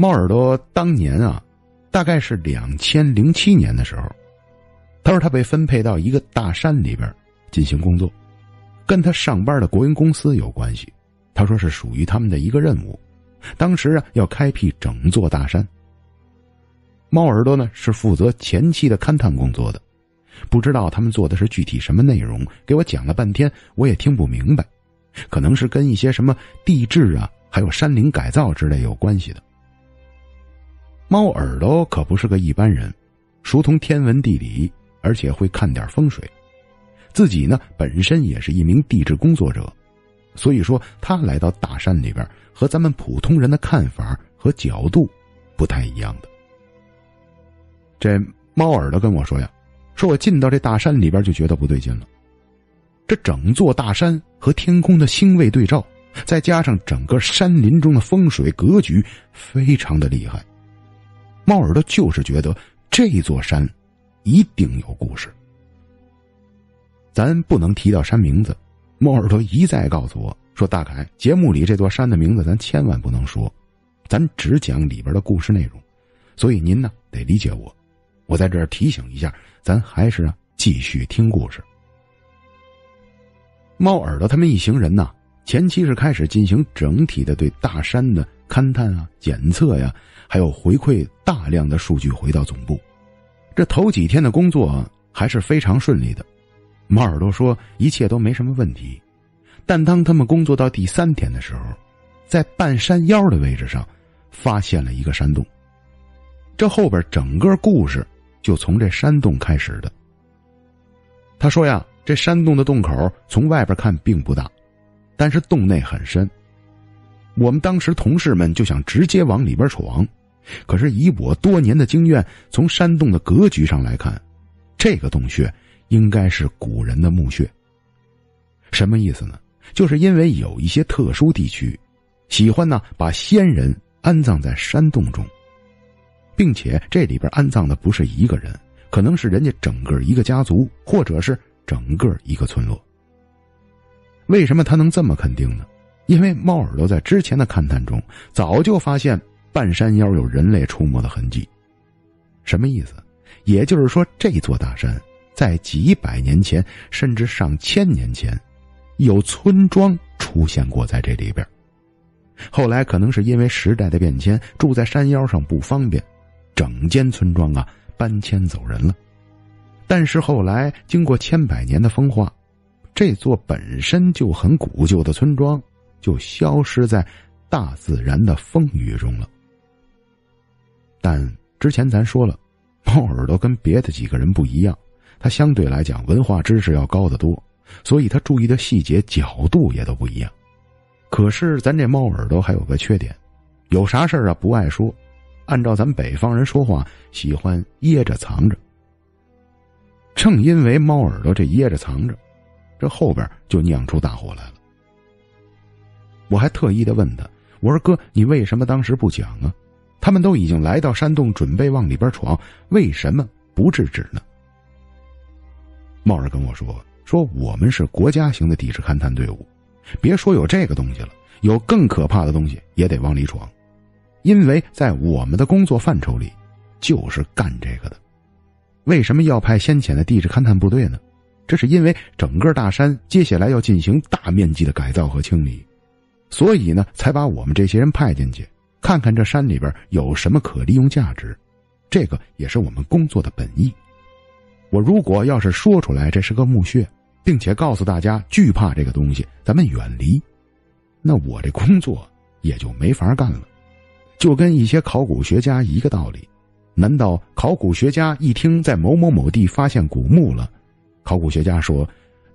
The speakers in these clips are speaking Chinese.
猫耳朵当年啊，大概是两千零七年的时候，他说他被分配到一个大山里边进行工作，跟他上班的国营公司有关系。他说是属于他们的一个任务。当时啊，要开辟整座大山。猫耳朵呢是负责前期的勘探工作的，不知道他们做的是具体什么内容，给我讲了半天，我也听不明白，可能是跟一些什么地质啊，还有山林改造之类有关系的。猫耳朵可不是个一般人，熟通天文地理，而且会看点风水。自己呢，本身也是一名地质工作者，所以说他来到大山里边，和咱们普通人的看法和角度不太一样的。这猫耳朵跟我说呀，说我进到这大山里边就觉得不对劲了。这整座大山和天空的星位对照，再加上整个山林中的风水格局，非常的厉害。猫耳朵就是觉得这座山一定有故事，咱不能提到山名字。猫耳朵一再告诉我说：“大凯，节目里这座山的名字咱千万不能说，咱只讲里边的故事内容。所以您呢得理解我。我在这儿提醒一下，咱还是啊继续听故事。”猫耳朵他们一行人呢，前期是开始进行整体的对大山的勘探啊、检测呀。还有回馈大量的数据回到总部，这头几天的工作还是非常顺利的。猫耳朵说一切都没什么问题，但当他们工作到第三天的时候，在半山腰的位置上发现了一个山洞。这后边整个故事就从这山洞开始的。他说呀，这山洞的洞口从外边看并不大，但是洞内很深。我们当时同事们就想直接往里边闯。可是以我多年的经验，从山洞的格局上来看，这个洞穴应该是古人的墓穴。什么意思呢？就是因为有一些特殊地区，喜欢呢把先人安葬在山洞中，并且这里边安葬的不是一个人，可能是人家整个一个家族，或者是整个一个村落。为什么他能这么肯定呢？因为猫耳朵在之前的勘探中早就发现。半山腰有人类出没的痕迹，什么意思？也就是说，这座大山在几百年前，甚至上千年前，有村庄出现过在这里边。后来可能是因为时代的变迁，住在山腰上不方便，整间村庄啊搬迁走人了。但是后来经过千百年的风化，这座本身就很古旧的村庄就消失在大自然的风雨中了。但之前咱说了，猫耳朵跟别的几个人不一样，他相对来讲文化知识要高得多，所以他注意的细节角度也都不一样。可是咱这猫耳朵还有个缺点，有啥事啊不爱说，按照咱北方人说话，喜欢掖着藏着。正因为猫耳朵这掖着藏着，这后边就酿出大祸来了。我还特意的问他，我说哥，你为什么当时不讲啊？他们都已经来到山洞，准备往里边闯，为什么不制止呢？茂儿跟我说：“说我们是国家型的地质勘探队伍，别说有这个东西了，有更可怕的东西也得往里闯，因为在我们的工作范畴里，就是干这个的。为什么要派先遣的地质勘探部队呢？这是因为整个大山接下来要进行大面积的改造和清理，所以呢，才把我们这些人派进去。”看看这山里边有什么可利用价值，这个也是我们工作的本意。我如果要是说出来这是个墓穴，并且告诉大家惧怕这个东西，咱们远离，那我这工作也就没法干了。就跟一些考古学家一个道理，难道考古学家一听在某某某地发现古墓了，考古学家说，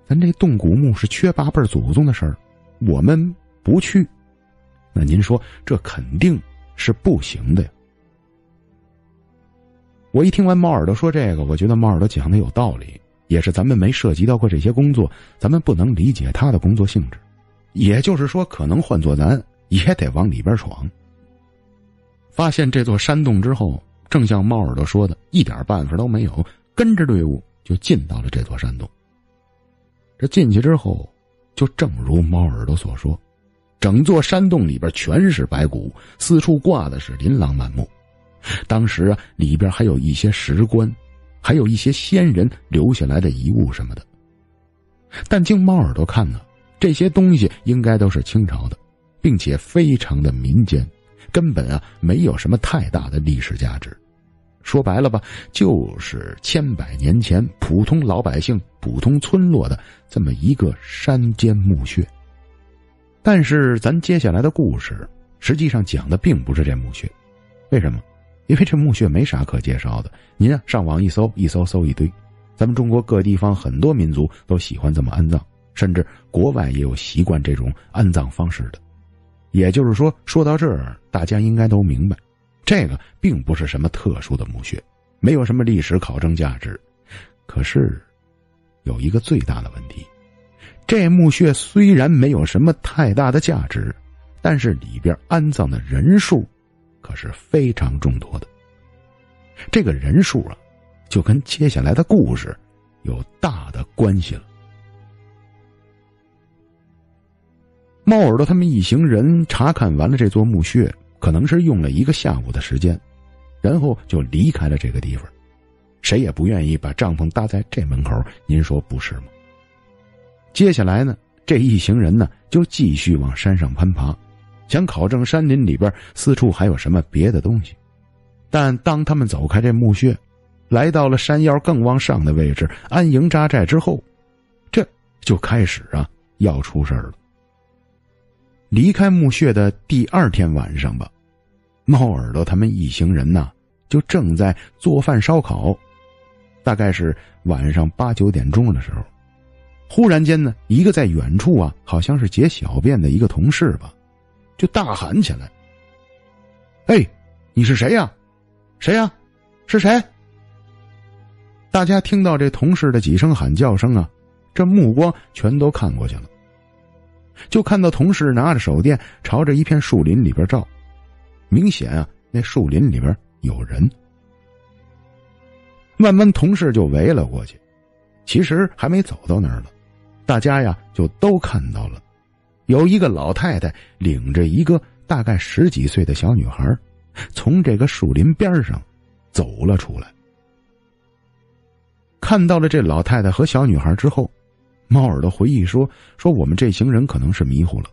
咱这动古墓是缺八辈祖宗的事儿，我们不去。那您说这肯定是不行的呀！我一听完猫耳朵说这个，我觉得猫耳朵讲的有道理，也是咱们没涉及到过这些工作，咱们不能理解他的工作性质。也就是说，可能换做咱也得往里边闯。发现这座山洞之后，正像猫耳朵说的，一点办法都没有，跟着队伍就进到了这座山洞。这进去之后，就正如猫耳朵所说。整座山洞里边全是白骨，四处挂的是琳琅满目。当时啊，里边还有一些石棺，还有一些先人留下来的遗物什么的。但经猫耳朵看呢，这些东西应该都是清朝的，并且非常的民间，根本啊没有什么太大的历史价值。说白了吧，就是千百年前普通老百姓、普通村落的这么一个山间墓穴。但是咱接下来的故事，实际上讲的并不是这墓穴，为什么？因为这墓穴没啥可介绍的。您啊，上网一搜，一搜搜一堆。咱们中国各地方很多民族都喜欢这么安葬，甚至国外也有习惯这种安葬方式的。也就是说，说到这儿，大家应该都明白。这个并不是什么特殊的墓穴，没有什么历史考证价值。可是，有一个最大的问题：这墓穴虽然没有什么太大的价值，但是里边安葬的人数可是非常众多的。这个人数啊，就跟接下来的故事有大的关系了。猫耳朵他们一行人查看完了这座墓穴。可能是用了一个下午的时间，然后就离开了这个地方。谁也不愿意把帐篷搭在这门口，您说不是吗？接下来呢，这一行人呢就继续往山上攀爬，想考证山林里边四处还有什么别的东西。但当他们走开这墓穴，来到了山腰更往上的位置安营扎寨之后，这就开始啊要出事了。离开墓穴的第二天晚上吧，猫耳朵他们一行人呐，就正在做饭烧烤。大概是晚上八九点钟的时候，忽然间呢，一个在远处啊，好像是解小便的一个同事吧，就大喊起来：“哎，你是谁呀？谁呀？是谁？”大家听到这同事的几声喊叫声啊，这目光全都看过去了。就看到同事拿着手电朝着一片树林里边照，明显啊，那树林里边有人。慢慢，同事就围了过去。其实还没走到那儿呢，大家呀就都看到了，有一个老太太领着一个大概十几岁的小女孩，从这个树林边上走了出来。看到了这老太太和小女孩之后。猫耳朵回忆说：“说我们这行人可能是迷糊了，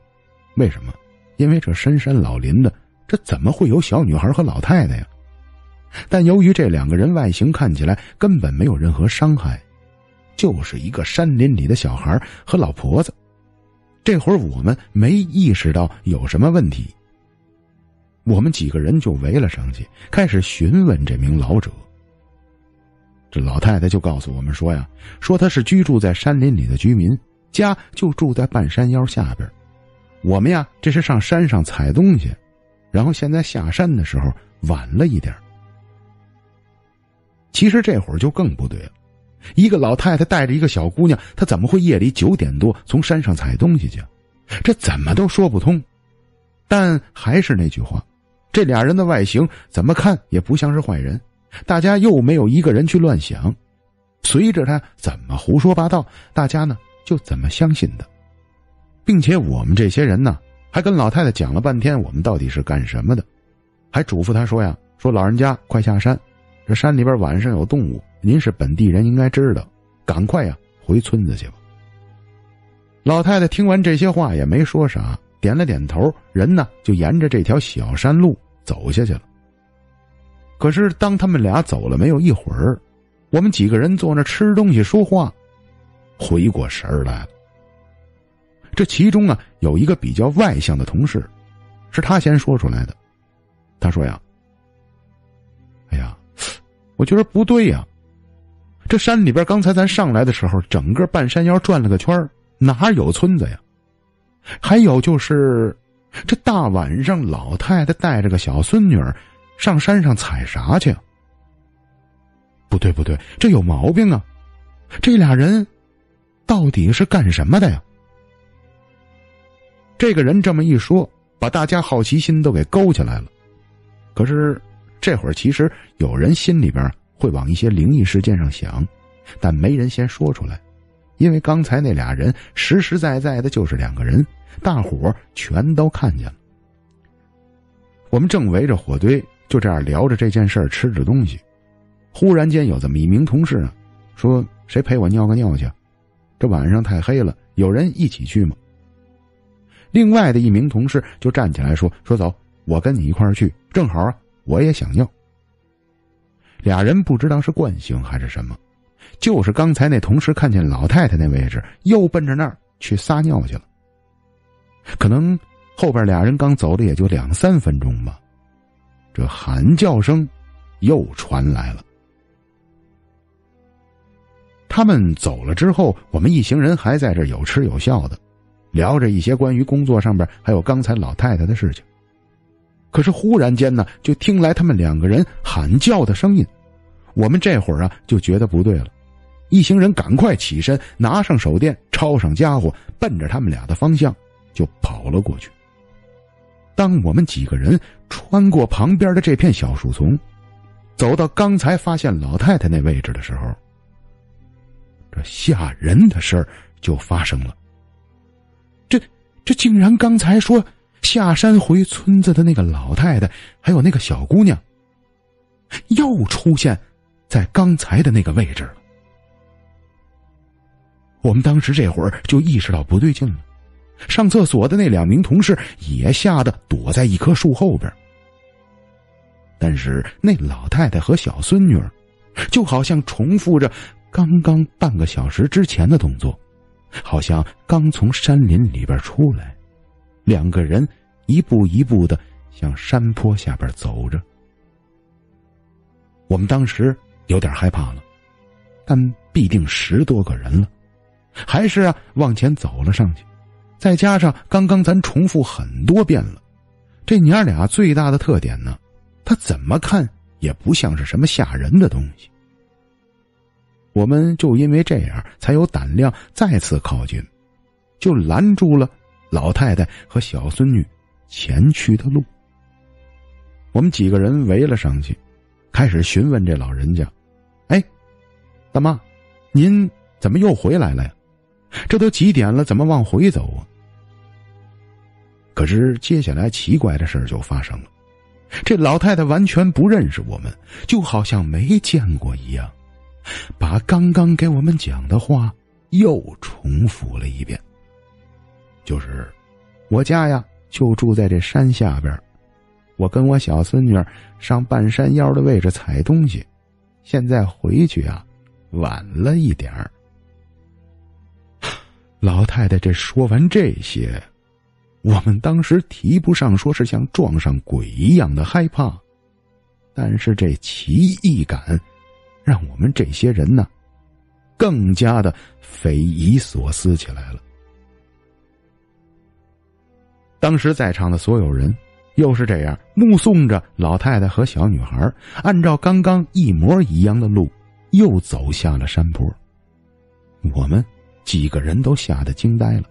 为什么？因为这深山老林的，这怎么会有小女孩和老太太呀？但由于这两个人外形看起来根本没有任何伤害，就是一个山林里的小孩和老婆子。这会儿我们没意识到有什么问题，我们几个人就围了上去，开始询问这名老者。”这老太太就告诉我们说呀，说她是居住在山林里的居民，家就住在半山腰下边。我们呀，这是上山上采东西，然后现在下山的时候晚了一点。其实这会儿就更不对了，一个老太太带着一个小姑娘，她怎么会夜里九点多从山上采东西去？这怎么都说不通。但还是那句话，这俩人的外形怎么看也不像是坏人。大家又没有一个人去乱想，随着他怎么胡说八道，大家呢就怎么相信的，并且我们这些人呢，还跟老太太讲了半天我们到底是干什么的，还嘱咐他说呀：“说老人家快下山，这山里边晚上有动物，您是本地人应该知道，赶快呀回村子去吧。”老太太听完这些话也没说啥，点了点头，人呢就沿着这条小山路走下去了。可是，当他们俩走了没有一会儿，我们几个人坐那吃东西说话，回过神儿来了。这其中啊，有一个比较外向的同事，是他先说出来的。他说呀：“哎呀，我觉得不对呀，这山里边刚才咱上来的时候，整个半山腰转了个圈哪有村子呀？还有就是，这大晚上，老太太带着个小孙女儿。”上山上采啥去？不对不对，这有毛病啊！这俩人到底是干什么的呀？这个人这么一说，把大家好奇心都给勾起来了。可是这会儿，其实有人心里边会往一些灵异事件上想，但没人先说出来，因为刚才那俩人实实在在的就是两个人，大伙全都看见了。我们正围着火堆，就这样聊着这件事儿，吃着东西。忽然间，有这么一名同事啊，说：“谁陪我尿个尿去？这晚上太黑了，有人一起去吗？”另外的一名同事就站起来说：“说走，我跟你一块儿去，正好啊，我也想尿。”俩人不知道是惯性还是什么，就是刚才那同事看见老太太那位置，又奔着那儿去撒尿去了。可能。后边俩人刚走了也就两三分钟吧，这喊叫声又传来了。他们走了之后，我们一行人还在这有吃有笑的，聊着一些关于工作上边还有刚才老太太的事情。可是忽然间呢，就听来他们两个人喊叫的声音，我们这会儿啊就觉得不对了，一行人赶快起身，拿上手电，抄上家伙，奔着他们俩的方向就跑了过去。当我们几个人穿过旁边的这片小树丛，走到刚才发现老太太那位置的时候，这吓人的事儿就发生了。这竟然刚才说下山回村子的那个老太太，还有那个小姑娘，又出现在刚才的那个位置了。我们当时这会儿就意识到不对劲了。上厕所的那两名同事也吓得躲在一棵树后边。但是那老太太和小孙女，就好像重复着刚刚半个小时之前的动作，好像刚从山林里边出来，两个人一步一步的向山坡下边走着。我们当时有点害怕了，但必定十多个人了，还是啊往前走了上去。再加上刚刚咱重复很多遍了，这娘俩最大的特点呢，他怎么看也不像是什么吓人的东西。我们就因为这样才有胆量再次靠近，就拦住了老太太和小孙女前去的路。我们几个人围了上去，开始询问这老人家：“哎，大妈，您怎么又回来了呀？这都几点了，怎么往回走啊？”可是接下来奇怪的事就发生了，这老太太完全不认识我们，就好像没见过一样，把刚刚给我们讲的话又重复了一遍。就是我家呀，就住在这山下边，我跟我小孙女上半山腰的位置采东西，现在回去啊，晚了一点儿。老太太这说完这些。我们当时提不上说是像撞上鬼一样的害怕，但是这奇异感，让我们这些人呢，更加的匪夷所思起来了。当时在场的所有人，又是这样目送着老太太和小女孩按照刚刚一模一样的路，又走下了山坡。我们几个人都吓得惊呆了。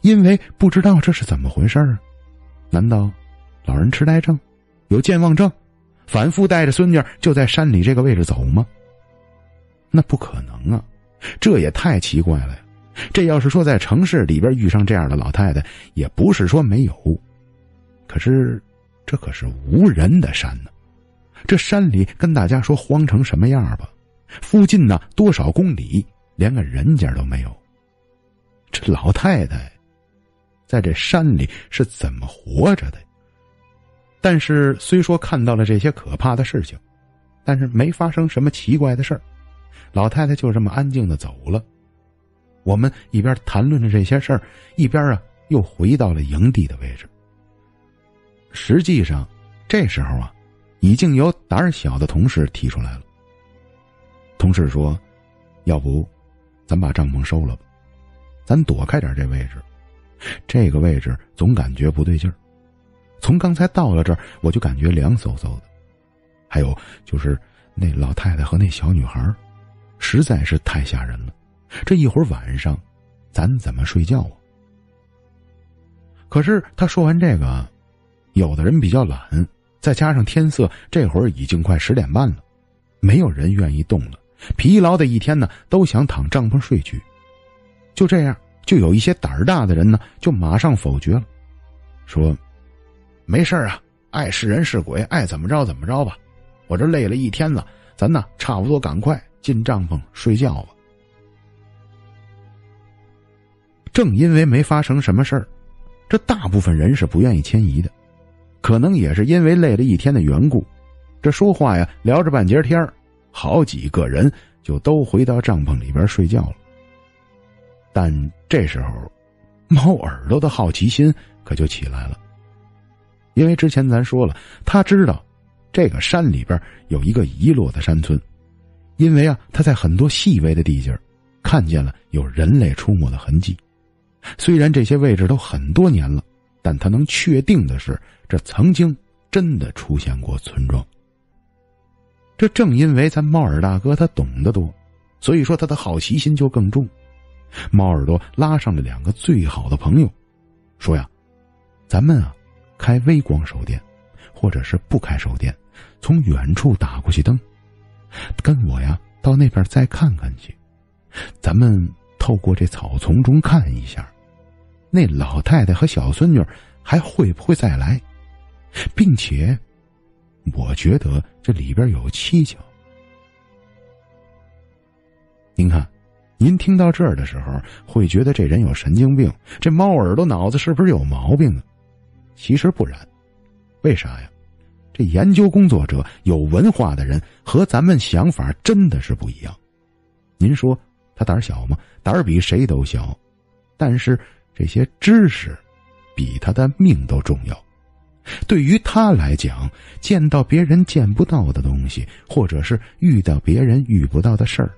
因为不知道这是怎么回事啊？难道老人痴呆症、有健忘症，反复带着孙女就在山里这个位置走吗？那不可能啊！这也太奇怪了呀！这要是说在城市里边遇上这样的老太太，也不是说没有。可是这可是无人的山呢，这山里跟大家说荒成什么样吧？附近呢多少公里连个人家都没有。这老太太。在这山里是怎么活着的？但是虽说看到了这些可怕的事情，但是没发生什么奇怪的事儿。老太太就这么安静的走了。我们一边谈论着这些事儿，一边啊又回到了营地的位置。实际上，这时候啊，已经有胆小的同事提出来了。同事说：“要不，咱把帐篷收了吧，咱躲开点这位置。”这个位置总感觉不对劲儿，从刚才到了这儿，我就感觉凉飕飕的。还有就是那老太太和那小女孩，实在是太吓人了。这一会儿晚上，咱怎么睡觉啊？可是他说完这个，有的人比较懒，再加上天色这会儿已经快十点半了，没有人愿意动了。疲劳的一天呢，都想躺帐篷睡去。就这样。就有一些胆儿大的人呢，就马上否决了，说：“没事啊，爱是人是鬼，爱怎么着怎么着吧。我这累了一天了，咱呢差不多赶快进帐篷睡觉吧。”正因为没发生什么事儿，这大部分人是不愿意迁移的，可能也是因为累了一天的缘故。这说话呀，聊着半截天好几个人就都回到帐篷里边睡觉了。但这时候，猫耳朵的好奇心可就起来了，因为之前咱说了，他知道这个山里边有一个遗落的山村，因为啊，他在很多细微的地界看见了有人类出没的痕迹。虽然这些位置都很多年了，但他能确定的是，这曾经真的出现过村庄。这正因为咱猫耳大哥他懂得多，所以说他的好奇心就更重。猫耳朵拉上了两个最好的朋友，说呀：“咱们啊，开微光手电，或者是不开手电，从远处打过去灯，跟我呀到那边再看看去。咱们透过这草丛中看一下，那老太太和小孙女还会不会再来，并且，我觉得这里边有蹊跷。您看。”您听到这儿的时候，会觉得这人有神经病，这猫耳朵脑子是不是有毛病啊？其实不然，为啥呀？这研究工作者、有文化的人和咱们想法真的是不一样。您说他胆小吗？胆儿比谁都小，但是这些知识比他的命都重要。对于他来讲，见到别人见不到的东西，或者是遇到别人遇不到的事儿，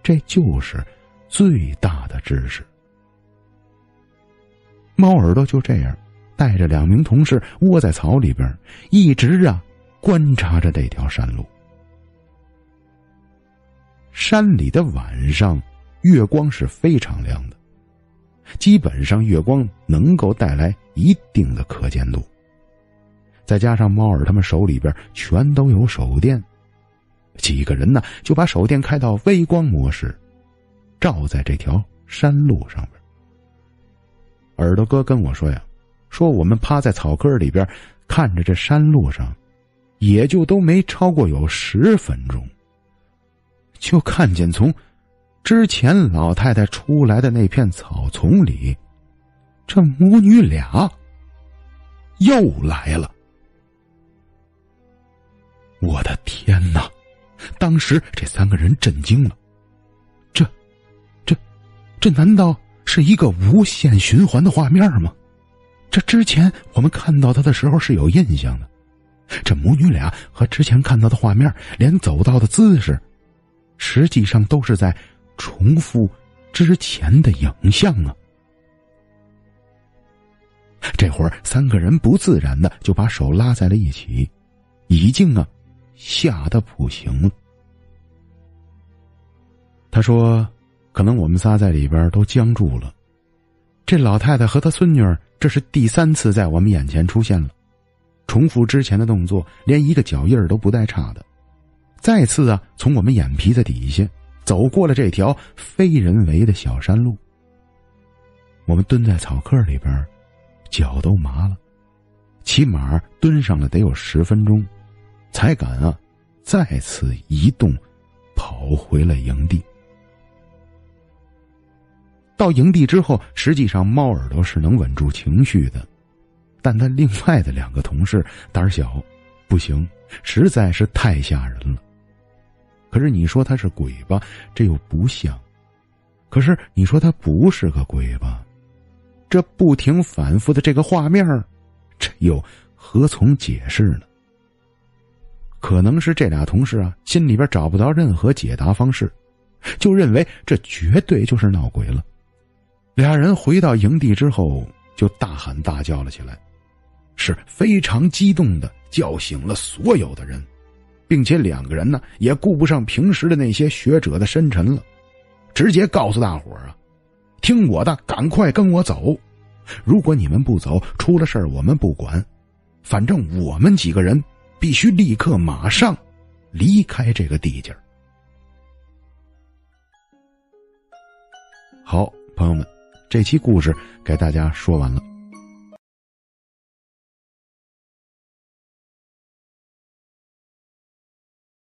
这就是。最大的知识。猫耳朵就这样带着两名同事窝在草里边，一直啊观察着这条山路。山里的晚上，月光是非常亮的，基本上月光能够带来一定的可见度。再加上猫耳他们手里边全都有手电，几个人呢就把手电开到微光模式。照在这条山路上边，耳朵哥跟我说呀，说我们趴在草根里边看着这山路上，也就都没超过有十分钟，就看见从之前老太太出来的那片草丛里，这母女俩又来了。我的天哪！当时这三个人震惊了。这难道是一个无限循环的画面吗？这之前我们看到他的时候是有印象的，这母女俩和之前看到的画面，连走道的姿势，实际上都是在重复之前的影像啊！这会儿三个人不自然的就把手拉在了一起，已经啊吓得不行了。他说。可能我们仨在里边都僵住了。这老太太和她孙女儿这是第三次在我们眼前出现了，重复之前的动作，连一个脚印都不带差的。再次啊，从我们眼皮子底下走过了这条非人为的小山路。我们蹲在草坑里边，脚都麻了，起码蹲上了得有十分钟，才敢啊再次移动，跑回了营地。到营地之后，实际上猫耳朵是能稳住情绪的，但他另外的两个同事胆小，不行，实在是太吓人了。可是你说他是鬼吧，这又不像；可是你说他不是个鬼吧，这不停反复的这个画面，这又何从解释呢？可能是这俩同事啊，心里边找不到任何解答方式，就认为这绝对就是闹鬼了。俩人回到营地之后，就大喊大叫了起来，是非常激动的叫醒了所有的人，并且两个人呢也顾不上平时的那些学者的深沉了，直接告诉大伙儿啊：“听我的，赶快跟我走！如果你们不走，出了事儿我们不管，反正我们几个人必须立刻马上离开这个地界好，朋友们。这期故事给大家说完了。